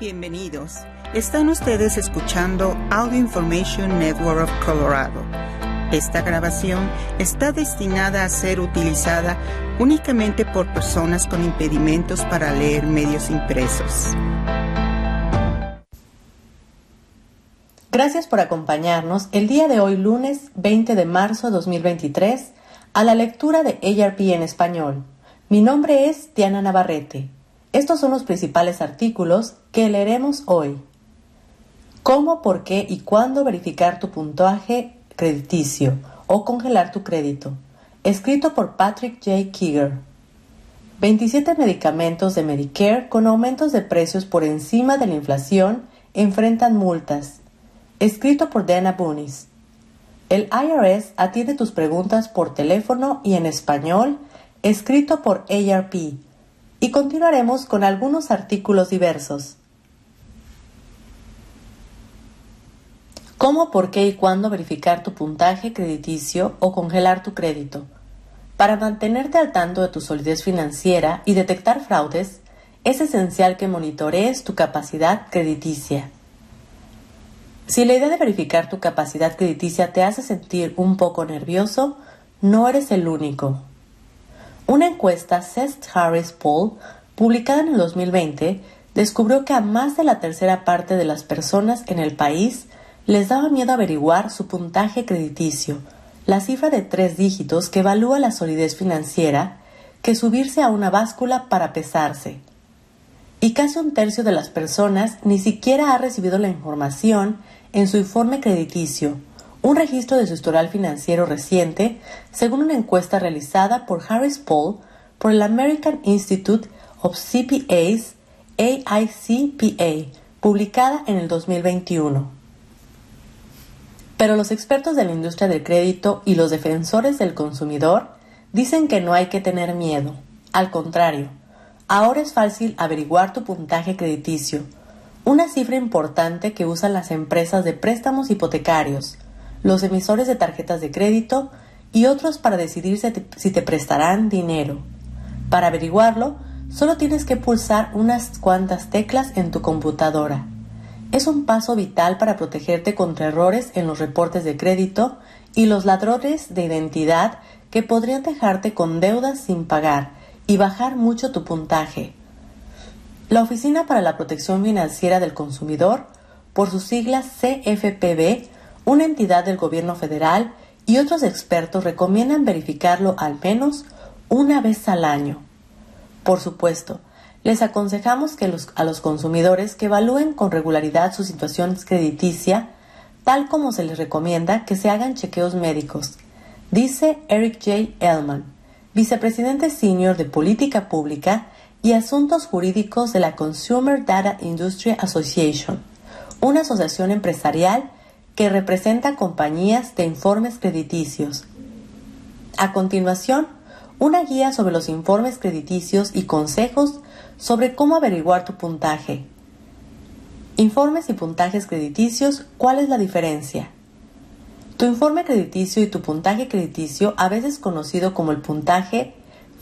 Bienvenidos. Están ustedes escuchando Audio Information Network of Colorado. Esta grabación está destinada a ser utilizada únicamente por personas con impedimentos para leer medios impresos. Gracias por acompañarnos el día de hoy, lunes 20 de marzo de 2023, a la lectura de ARP en español. Mi nombre es Diana Navarrete. Estos son los principales artículos que leeremos hoy. Cómo, por qué y cuándo verificar tu puntaje crediticio o congelar tu crédito. Escrito por Patrick J. Kiger. 27 medicamentos de Medicare con aumentos de precios por encima de la inflación enfrentan multas. Escrito por Dana Bunis. El IRS atiende tus preguntas por teléfono y en español escrito por ARP, y continuaremos con algunos artículos diversos. ¿Cómo, por qué y cuándo verificar tu puntaje crediticio o congelar tu crédito? Para mantenerte al tanto de tu solidez financiera y detectar fraudes, es esencial que monitorees tu capacidad crediticia. Si la idea de verificar tu capacidad crediticia te hace sentir un poco nervioso, no eres el único. Una encuesta Cest Harris Poll, publicada en el 2020, descubrió que a más de la tercera parte de las personas en el país les daba miedo averiguar su puntaje crediticio, la cifra de tres dígitos que evalúa la solidez financiera, que subirse a una báscula para pesarse. Y casi un tercio de las personas ni siquiera ha recibido la información en su informe crediticio, un registro de su historial financiero reciente, según una encuesta realizada por Harris Poll por el American Institute of CPAs AICPA, publicada en el 2021. Pero los expertos de la industria del crédito y los defensores del consumidor dicen que no hay que tener miedo. Al contrario, ahora es fácil averiguar tu puntaje crediticio, una cifra importante que usan las empresas de préstamos hipotecarios, los emisores de tarjetas de crédito y otros para decidir si te, prestarán dinero. Para averiguarlo, solo tienes que pulsar unas cuantas teclas en tu computadora. Es un paso vital para protegerte contra errores en los reportes de crédito y los ladrones de identidad que podrían dejarte con deudas sin pagar y bajar mucho tu puntaje. La Oficina para la Protección Financiera del Consumidor, por sus siglas CFPB, una entidad del gobierno federal y otros expertos recomiendan verificarlo al menos una vez al año. Por supuesto, les aconsejamos que a los consumidores que evalúen con regularidad su situación crediticia, tal como se les recomienda que se hagan chequeos médicos, dice Eric J. Ellman, vicepresidente senior de Política Pública y Asuntos Jurídicos de la Consumer Data Industry Association, una asociación empresarial que representa compañías de informes crediticios. A continuación, una guía sobre los informes crediticios y consejos sobre cómo averiguar tu puntaje. Informes y puntajes crediticios, ¿cuál es la diferencia? Tu informe crediticio y tu puntaje crediticio, a veces conocido como el puntaje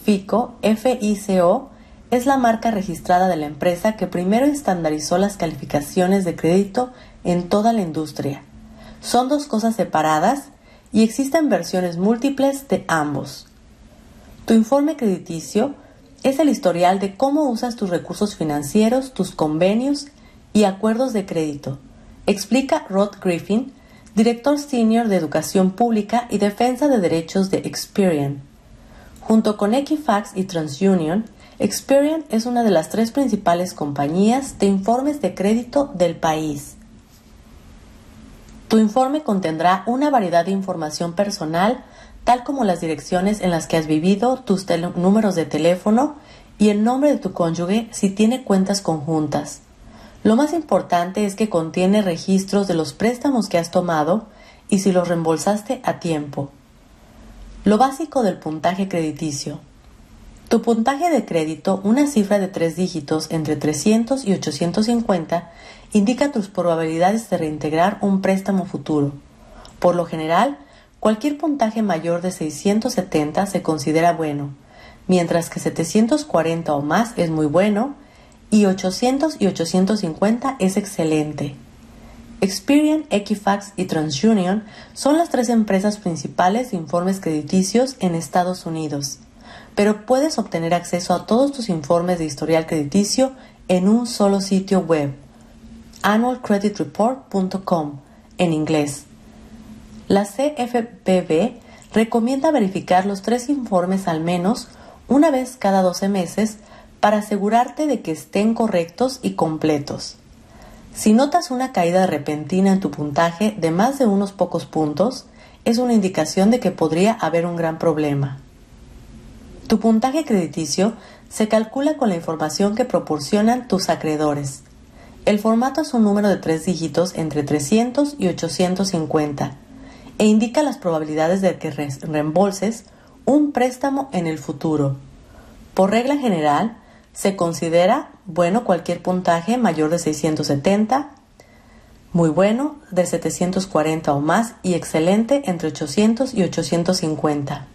FICO, FICO, es la marca registrada de la empresa que primero estandarizó las calificaciones de crédito en toda la industria. Son dos cosas separadas y existen versiones múltiples de ambos. Tu informe crediticio es el historial de cómo usas tus recursos financieros, tus convenios y acuerdos de crédito, explica Rod Griffin, director senior de Educación Pública y Defensa de Derechos de Experian. Junto con Equifax y TransUnion, Experian es una de las tres principales compañías de informes de crédito del país. Tu informe contendrá una variedad de información personal, tal como las direcciones en las que has vivido, tus números de teléfono y el nombre de tu cónyuge si tiene cuentas conjuntas. Lo más importante es que contiene registros de los préstamos que has tomado y si los reembolsaste a tiempo. Lo básico del puntaje crediticio. Tu puntaje de crédito, una cifra de tres dígitos entre 300 y 850, indica tus probabilidades de reintegrar un préstamo futuro. Por lo general, cualquier puntaje mayor de 670 se considera bueno, mientras que 740 o más es muy bueno y 800 y 850 es excelente. Experian, Equifax y TransUnion son las tres empresas principales de informes crediticios en Estados Unidos, pero puedes obtener acceso a todos tus informes de historial crediticio en un solo sitio web, annualcreditreport.com, en inglés. La CFPB recomienda verificar los tres informes al menos una vez cada 12 meses para asegurarte de que estén correctos y completos. Si notas una caída repentina en tu puntaje de más de unos pocos puntos, es una indicación de que podría haber un gran problema. Tu puntaje crediticio se calcula con la información que proporcionan tus acreedores. El formato es un número de tres dígitos entre 300 y 850 e indica las probabilidades de que reembolses un préstamo en el futuro. Por regla general, se considera bueno cualquier puntaje mayor de 670, muy bueno de 740 o más y excelente entre 800 y 850.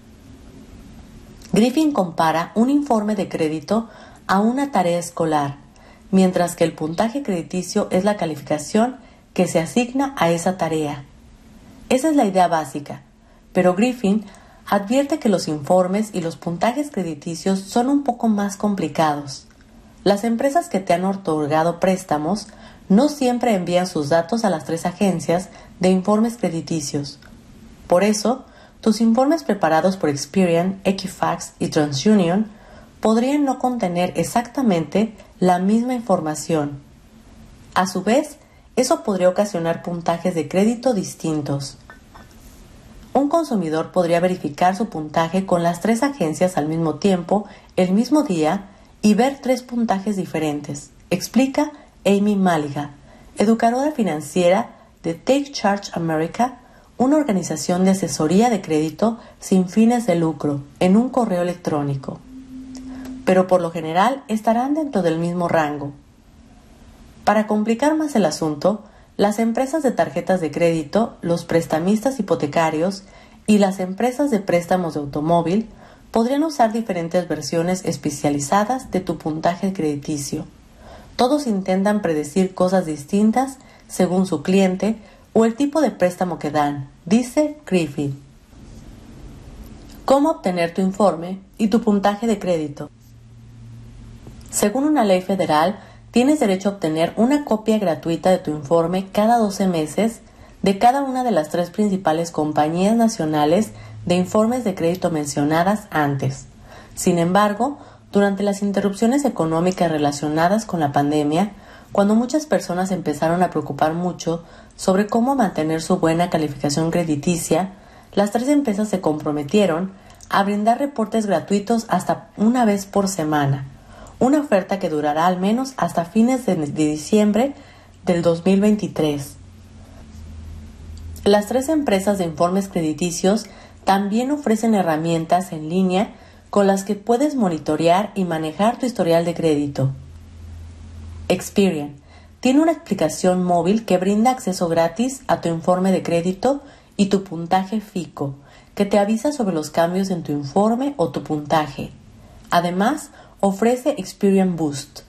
Griffin compara un informe de crédito a una tarea escolar, mientras que el puntaje crediticio es la calificación que se asigna a esa tarea. Esa es la idea básica, pero Griffin advierte que los informes y los puntajes crediticios son un poco más complicados. Las empresas que te han otorgado préstamos no siempre envían sus datos a las tres agencias de informes crediticios. Por eso, tus informes preparados por Experian, Equifax y TransUnion podrían no contener exactamente la misma información. A su vez, eso podría ocasionar puntajes de crédito distintos. Un consumidor podría verificar su puntaje con las tres agencias al mismo tiempo, el mismo día, y ver tres puntajes diferentes, explica Amy Maliga, educadora financiera de Take Charge America, una organización de asesoría de crédito sin fines de lucro, en un correo electrónico. Pero por lo general estarán dentro del mismo rango. Para complicar más el asunto, las empresas de tarjetas de crédito, los prestamistas hipotecarios y las empresas de préstamos de automóvil podrían usar diferentes versiones especializadas de tu puntaje crediticio. Todos intentan predecir cosas distintas según su cliente o el tipo de préstamo que dan, dice Griffith. ¿Cómo obtener tu informe y tu puntaje de crédito? Según una ley federal, tienes derecho a obtener una copia gratuita de tu informe cada 12 meses de cada una de las tres principales compañías nacionales de informes de crédito mencionadas antes. Sin embargo, durante las interrupciones económicas relacionadas con la pandemia, cuando muchas personas empezaron a preocupar mucho sobre cómo mantener su buena calificación crediticia, las tres empresas se comprometieron a brindar reportes gratuitos hasta una vez por semana una oferta que durará al menos hasta fines de, diciembre del 2023. Las tres empresas de informes crediticios también ofrecen herramientas en línea con las que puedes monitorear y manejar tu historial de crédito. Experian tiene una explicación móvil que brinda acceso gratis a tu informe de crédito y tu puntaje FICO, que te avisa sobre los cambios en tu informe o tu puntaje. Además, ofrece Experian Boost,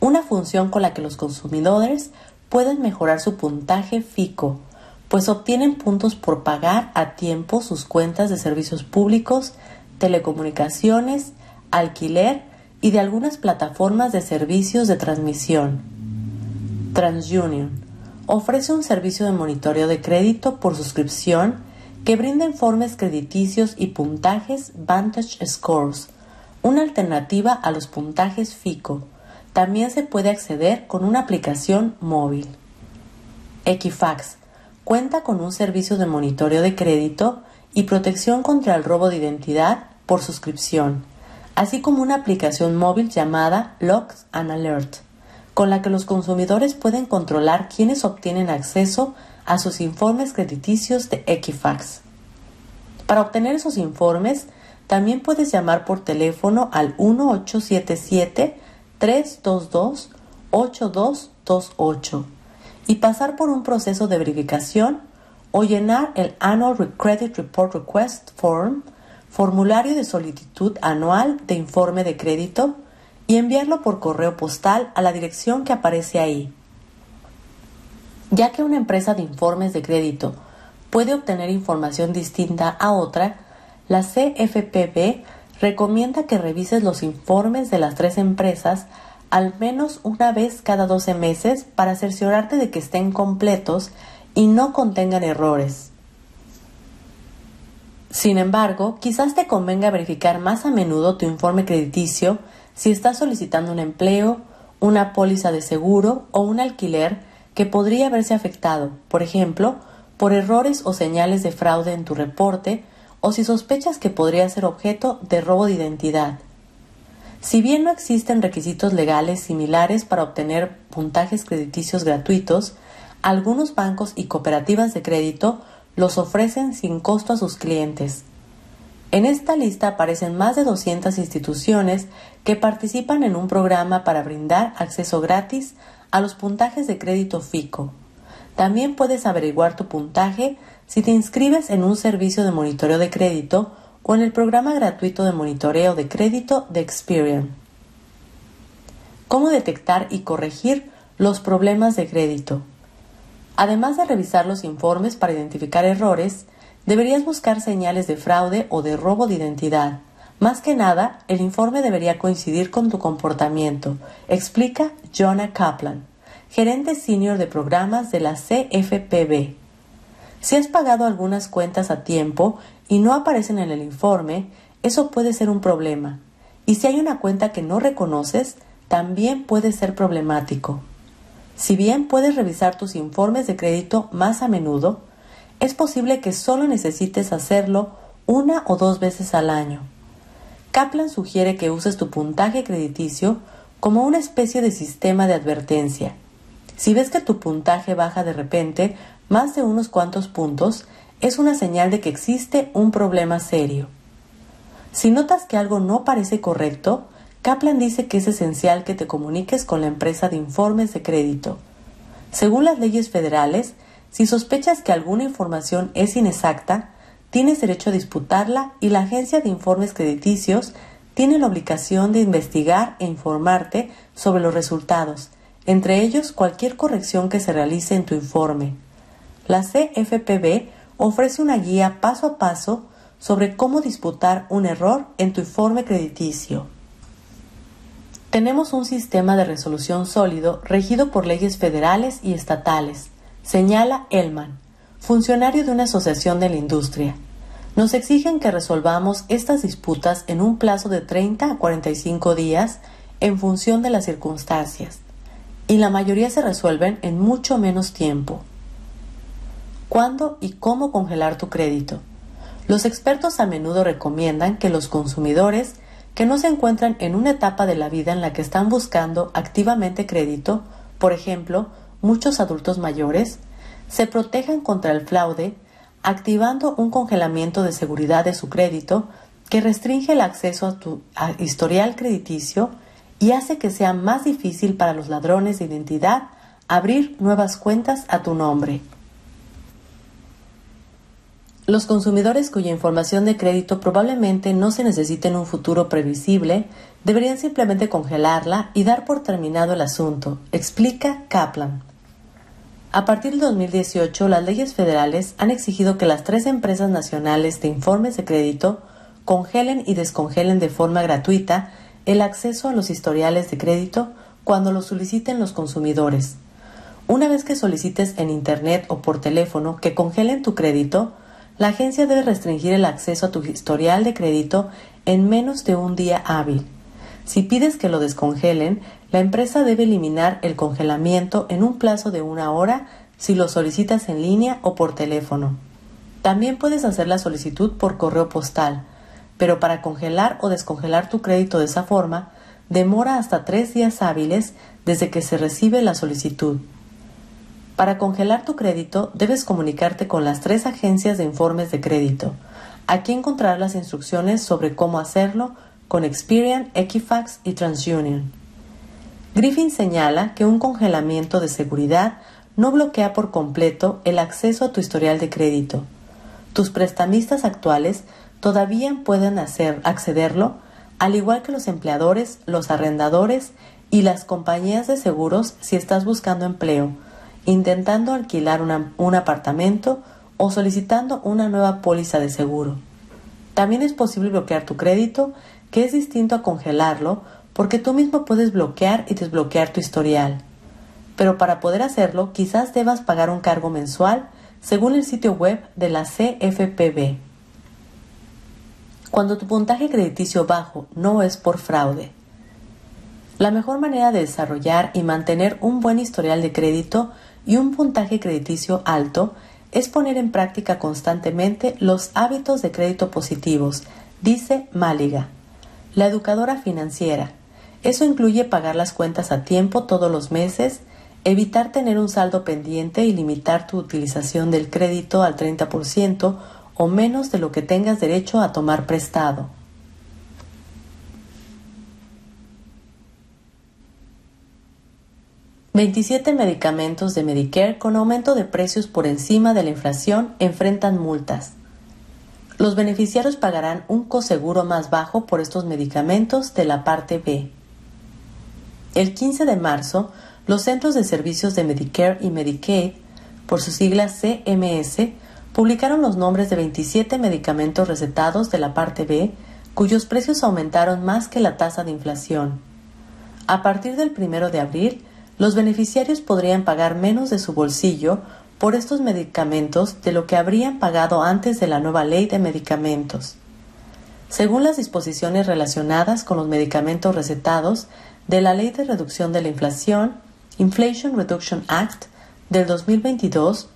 una función con la que los consumidores pueden mejorar su puntaje FICO, pues obtienen puntos por pagar a tiempo sus cuentas de servicios públicos, telecomunicaciones, alquiler y de algunas plataformas de servicios de transmisión. TransUnion ofrece un servicio de monitoreo de crédito por suscripción que brinda informes crediticios y puntajes Vantage Scores una alternativa a los puntajes FICO. También se puede acceder con una aplicación móvil. Equifax cuenta con un servicio de monitoreo de crédito y protección contra el robo de identidad por suscripción, así como una aplicación móvil llamada Logs and Alert, con la que los consumidores pueden controlar quiénes obtienen acceso a sus informes crediticios de Equifax. Para obtener esos informes, también puedes llamar por teléfono al 1877-322-8228 y pasar por un proceso de verificación o llenar el Annual Credit Report Request Form, formulario de solicitud anual de informe de crédito, y enviarlo por correo postal a la dirección que aparece ahí. Ya que una empresa de informes de crédito puede obtener información distinta a otra, la CFPB recomienda que revises los informes de las tres empresas al menos una vez cada 12 meses para cerciorarte de que estén completos y no contengan errores. Sin embargo, quizás te convenga verificar más a menudo tu informe crediticio si estás solicitando un empleo, una póliza de seguro o un alquiler que podría haberse afectado, por ejemplo, por errores o señales de fraude en tu reporte o si sospechas que podría ser objeto de robo de identidad. Si bien no existen requisitos legales similares para obtener puntajes crediticios gratuitos, algunos bancos y cooperativas de crédito los ofrecen sin costo a sus clientes. En esta lista aparecen más de 200 instituciones que participan en un programa para brindar acceso gratis a los puntajes de crédito FICO. También puedes averiguar tu puntaje si te inscribes en un servicio de monitoreo de crédito o en el programa gratuito de monitoreo de crédito de Experian. ¿Cómo detectar y corregir los problemas de crédito? Además de revisar los informes para identificar errores, deberías buscar señales de fraude o de robo de identidad. Más que nada, el informe debería coincidir con tu comportamiento, explica Jonah Kaplan, gerente senior de programas de la CFPB. Si has pagado algunas cuentas a tiempo y no aparecen en el informe, eso puede ser un problema. Y si hay una cuenta que no reconoces, también puede ser problemático. Si bien puedes revisar tus informes de crédito más a menudo, es posible que solo necesites hacerlo una o dos veces al año. Kaplan sugiere que uses tu puntaje crediticio como una especie de sistema de advertencia. Si ves que tu puntaje baja de repente, más de unos cuantos puntos, es una señal de que existe un problema serio. Si notas que algo no parece correcto, Kaplan dice que es esencial que te comuniques con la empresa de informes de crédito. Según las leyes federales, si sospechas que alguna información es inexacta, tienes derecho a disputarla y la agencia de informes crediticios tiene la obligación de investigar e informarte sobre los resultados, entre ellos cualquier corrección que se realice en tu informe la CFPB ofrece una guía paso a paso sobre cómo disputar un error en tu informe crediticio. Tenemos un sistema de resolución sólido regido por leyes federales y estatales, señala Elman, funcionario de una asociación de la industria. Nos exigen que resolvamos estas disputas en un plazo de 30 a 45 días en función de las circunstancias, y la mayoría se resuelven en mucho menos tiempo cuándo y cómo congelar tu crédito. Los expertos a menudo recomiendan que los consumidores que no se encuentran en una etapa de la vida en la que están buscando activamente crédito, por ejemplo, muchos adultos mayores, se protejan contra el fraude activando un congelamiento de seguridad de su crédito que restringe el acceso a tu historial crediticio y hace que sea más difícil para los ladrones de identidad abrir nuevas cuentas a tu nombre. Los consumidores cuya información de crédito probablemente no se necesite en un futuro previsible deberían simplemente congelarla y dar por terminado el asunto, explica Kaplan. A partir del 2018, las leyes federales han exigido que las tres empresas nacionales de informes de crédito congelen y descongelen de forma gratuita el acceso a los historiales de crédito cuando lo soliciten los consumidores. Una vez que solicites en Internet o por teléfono que congelen tu crédito, la agencia debe restringir el acceso a tu historial de crédito en menos de un día hábil. Si pides que lo descongelen, la empresa debe eliminar el congelamiento en un plazo de una hora si lo solicitas en línea o por teléfono. También puedes hacer la solicitud por correo postal, pero para congelar o descongelar tu crédito de esa forma, demora hasta tres días hábiles desde que se recibe la solicitud. Para congelar tu crédito debes comunicarte con las tres agencias de informes de crédito. Aquí encontrarás las instrucciones sobre cómo hacerlo con Experian, Equifax y TransUnion. Griffin señala que un congelamiento de seguridad no bloquea por completo el acceso a tu historial de crédito. Tus prestamistas actuales todavía pueden accederlo al igual que los empleadores, los arrendadores y las compañías de seguros si estás buscando empleo, intentando alquilar un apartamento o solicitando una nueva póliza de seguro. También es posible bloquear tu crédito, que es distinto a congelarlo, porque tú mismo puedes bloquear y desbloquear tu historial. Pero para poder hacerlo, quizás debas pagar un cargo mensual según el sitio web de la CFPB. Cuando tu puntaje crediticio bajo no es por fraude. La mejor manera de desarrollar y mantener un buen historial de crédito y un puntaje crediticio alto es poner en práctica constantemente los hábitos de crédito positivos, dice Máliga, la educadora financiera. Eso incluye pagar las cuentas a tiempo todos los meses, evitar tener un saldo pendiente y limitar tu utilización del crédito al 30% o menos de lo que tengas derecho a tomar prestado. 27 medicamentos de Medicare con aumento de precios por encima de la inflación enfrentan multas. Los beneficiarios pagarán un coseguro más bajo por estos medicamentos de la parte B. El 15 de marzo, los Centros de Servicios de Medicare y Medicaid, por sus siglas CMS, publicaron los nombres de 27 medicamentos recetados de la parte B cuyos precios aumentaron más que la tasa de inflación. A partir del 1 de abril, los beneficiarios podrían pagar menos de su bolsillo por estos medicamentos de lo que habrían pagado antes de la nueva ley de medicamentos. Según las disposiciones relacionadas con los medicamentos recetados de la Ley de Reducción de la Inflación, Inflation Reduction Act, del 2022,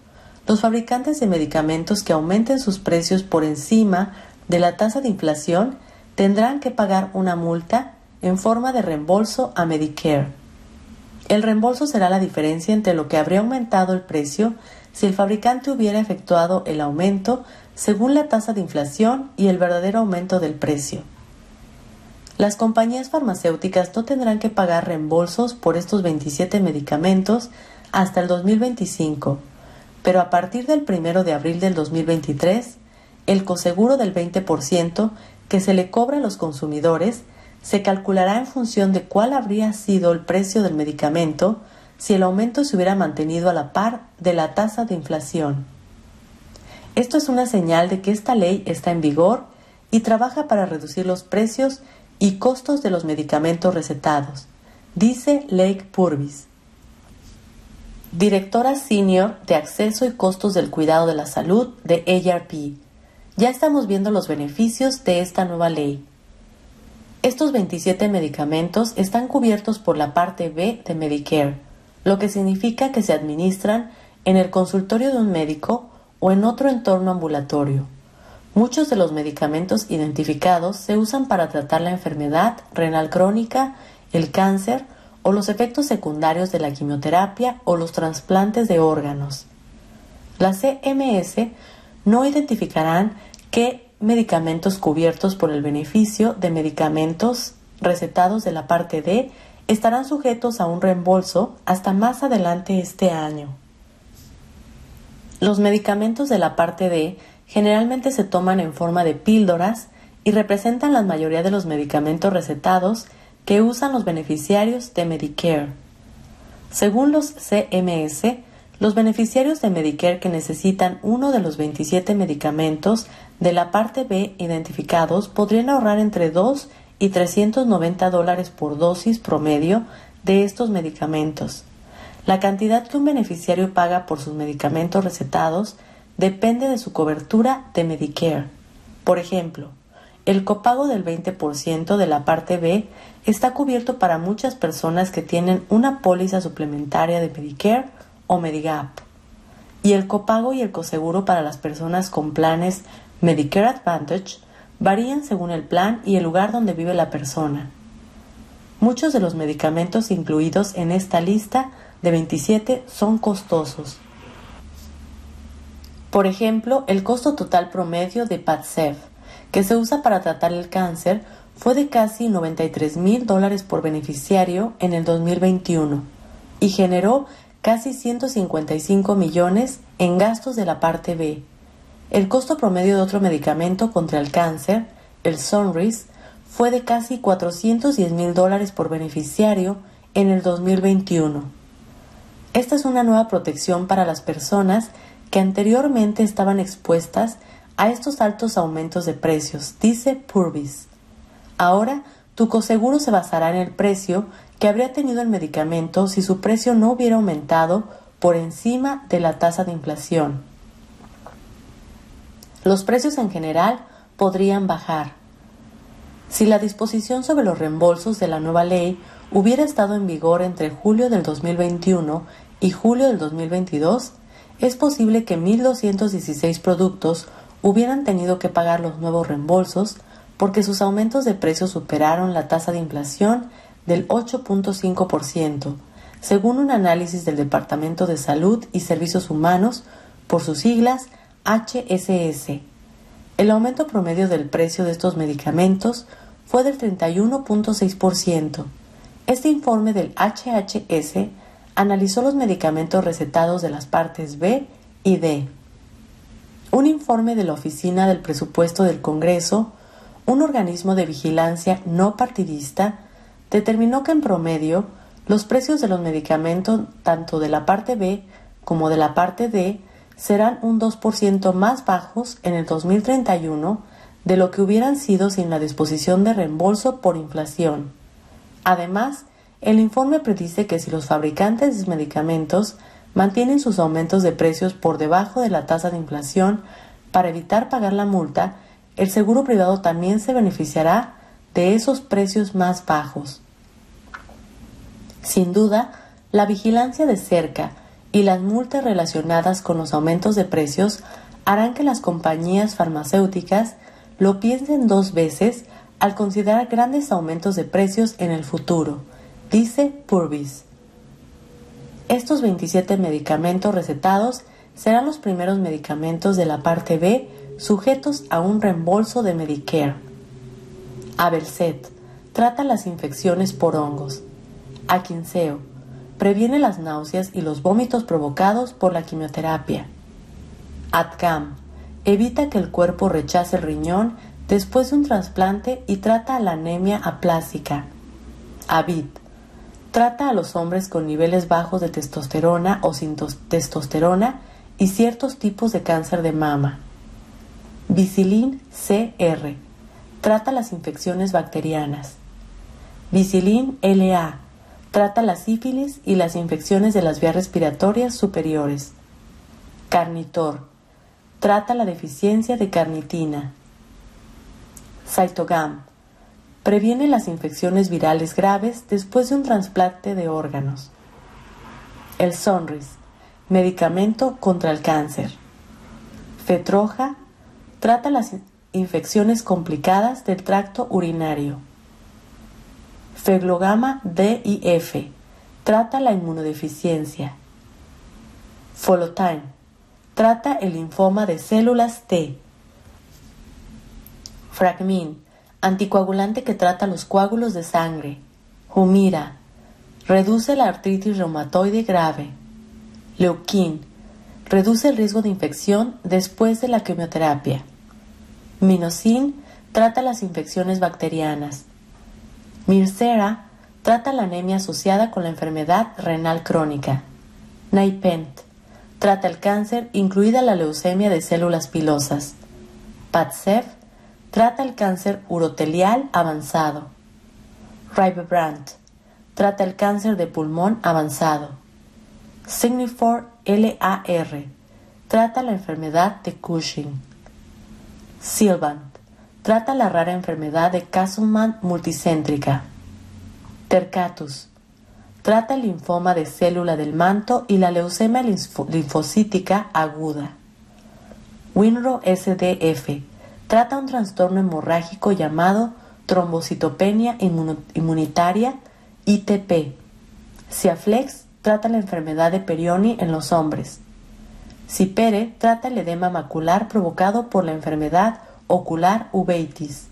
los fabricantes de medicamentos que aumenten sus precios por encima de la tasa de inflación tendrán que pagar una multa en forma de reembolso a Medicare. El reembolso será la diferencia entre lo que habría aumentado el precio si el fabricante hubiera efectuado el aumento según la tasa de inflación y el verdadero aumento del precio. Las compañías farmacéuticas no tendrán que pagar reembolsos por estos 27 medicamentos hasta el 2025, pero a partir del 1 de abril del 2023, el coseguro del 20% que se le cobra a los consumidores se calculará en función de cuál habría sido el precio del medicamento si el aumento se hubiera mantenido a la par de la tasa de inflación. Esto es una señal de que esta ley está en vigor y trabaja para reducir los precios y costos de los medicamentos recetados, dice Lake Purvis, directora senior de acceso y costos del cuidado de la salud de ARP. Ya estamos viendo los beneficios de esta nueva ley. Estos 27 medicamentos están cubiertos por la parte B de Medicare, lo que significa que se administran en el consultorio de un médico o en otro entorno ambulatorio. Muchos de los medicamentos identificados se usan para tratar la enfermedad renal crónica, el cáncer o los efectos secundarios de la quimioterapia o los trasplantes de órganos. Las CMS no identificarán qué medicamentos cubiertos por el beneficio de medicamentos recetados de la parte D estarán sujetos a un reembolso hasta más adelante este año. Los medicamentos de la parte D generalmente se toman en forma de píldoras y representan la mayoría de los medicamentos recetados que usan los beneficiarios de Medicare. Según los CMS, los beneficiarios de Medicare que necesitan uno de los 27 medicamentos de la parte B identificados podrían ahorrar entre 2 y 390 dólares por dosis promedio de estos medicamentos. La cantidad que un beneficiario paga por sus medicamentos recetados depende de su cobertura de Medicare. Por ejemplo, el copago del 20% de la parte B está cubierto para muchas personas que tienen una póliza suplementaria de Medicare o Medigap. Y el copago y el coseguro para las personas con planes Medicare Advantage varían según el plan y el lugar donde vive la persona. Muchos de los medicamentos incluidos en esta lista de 27 son costosos. Por ejemplo, el costo total promedio de PADCEV, que se usa para tratar el cáncer, fue de casi 93 mil dólares por beneficiario en el 2021 y generó casi 155 millones en gastos de la parte B, el costo promedio de otro medicamento contra el cáncer, el Sonris, fue de casi 410 mil dólares por beneficiario en el 2021. Esta es una nueva protección para las personas que anteriormente estaban expuestas a estos altos aumentos de precios, dice Purvis. Ahora, tu coseguro se basará en el precio que habría tenido el medicamento si su precio no hubiera aumentado por encima de la tasa de inflación. Los precios en general podrían bajar. Si la disposición sobre los reembolsos de la nueva ley hubiera estado en vigor entre julio del 2021 y julio del 2022, es posible que 1.216 productos hubieran tenido que pagar los nuevos reembolsos porque sus aumentos de precios superaron la tasa de inflación del 8.5%, según un análisis del Departamento de Salud y Servicios Humanos, por sus siglas HSS. El aumento promedio del precio de estos medicamentos fue del 31.6%. Este informe del HHS analizó los medicamentos recetados de las partes B y D. Un informe de la Oficina del Presupuesto del Congreso, un organismo de vigilancia no partidista, determinó que en promedio los precios de los medicamentos tanto de la parte B como de la parte D serán un 2% más bajos en el 2031 de lo que hubieran sido sin la disposición de reembolso por inflación. Además, el informe predice que si los fabricantes de medicamentos mantienen sus aumentos de precios por debajo de la tasa de inflación para evitar pagar la multa, el seguro privado también se beneficiará de esos precios más bajos. Sin duda, la vigilancia de cerca y las multas relacionadas con los aumentos de precios harán que las compañías farmacéuticas lo piensen dos veces al considerar grandes aumentos de precios en el futuro, dice Purvis. Estos 27 medicamentos recetados serán los primeros medicamentos de la parte B sujetos a un reembolso de Medicare. Abelset trata las infecciones por hongos. Aquinceo previene las náuseas y los vómitos provocados por la quimioterapia. Atcam evita que el cuerpo rechace el riñón después de un trasplante y trata la anemia aplásica. Avid Trata a los hombres con niveles bajos de testosterona o sin testosterona y ciertos tipos de cáncer de mama. Vicilin CR. Trata las infecciones bacterianas. Vicilin LA. Trata la sífilis y las infecciones de las vías respiratorias superiores. Carnitor. Trata la deficiencia de carnitina. Cytogam Previene las infecciones virales graves después de un trasplante de órganos. El Sonris, medicamento contra el cáncer. Fetroja, trata las infecciones complicadas del tracto urinario. Feglogama D y F, trata la inmunodeficiencia. Folotime, trata el linfoma de células T. Fragmin, anticoagulante que trata los coágulos de sangre. Humira, reduce la artritis reumatoide grave. Leuquin, reduce el riesgo de infección después de la quimioterapia. Minocin, trata las infecciones bacterianas. Mircera, trata la anemia asociada con la enfermedad renal crónica. Naipent, trata el cáncer, incluida la leucemia de células pilosas. Padcev, Trata el cáncer urotelial avanzado. Ribebrand. Trata el cáncer de pulmón avanzado. Signifor LAR. Trata la enfermedad de Cushing. Silvant. Trata la rara enfermedad de Castleman multicéntrica. Tercatus. Trata el linfoma de célula del manto y la leucemia linfocítica aguda. Winro SDF trata un trastorno hemorrágico llamado trombocitopenia inmunitaria ITP. Ciaflex trata la enfermedad de Perioni en los hombres. Cipere trata el edema macular provocado por la enfermedad ocular uveitis.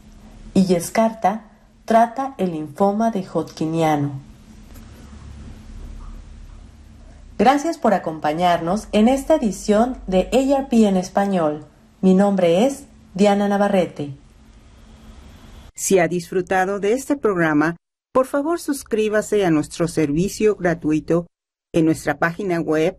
Y Yescarta trata el linfoma de Hodgkiniano. Gracias por acompañarnos en esta edición de ARP en español. Mi nombre es Diana Navarrete. Si ha disfrutado de este programa, por favor suscríbase a nuestro servicio gratuito en nuestra página web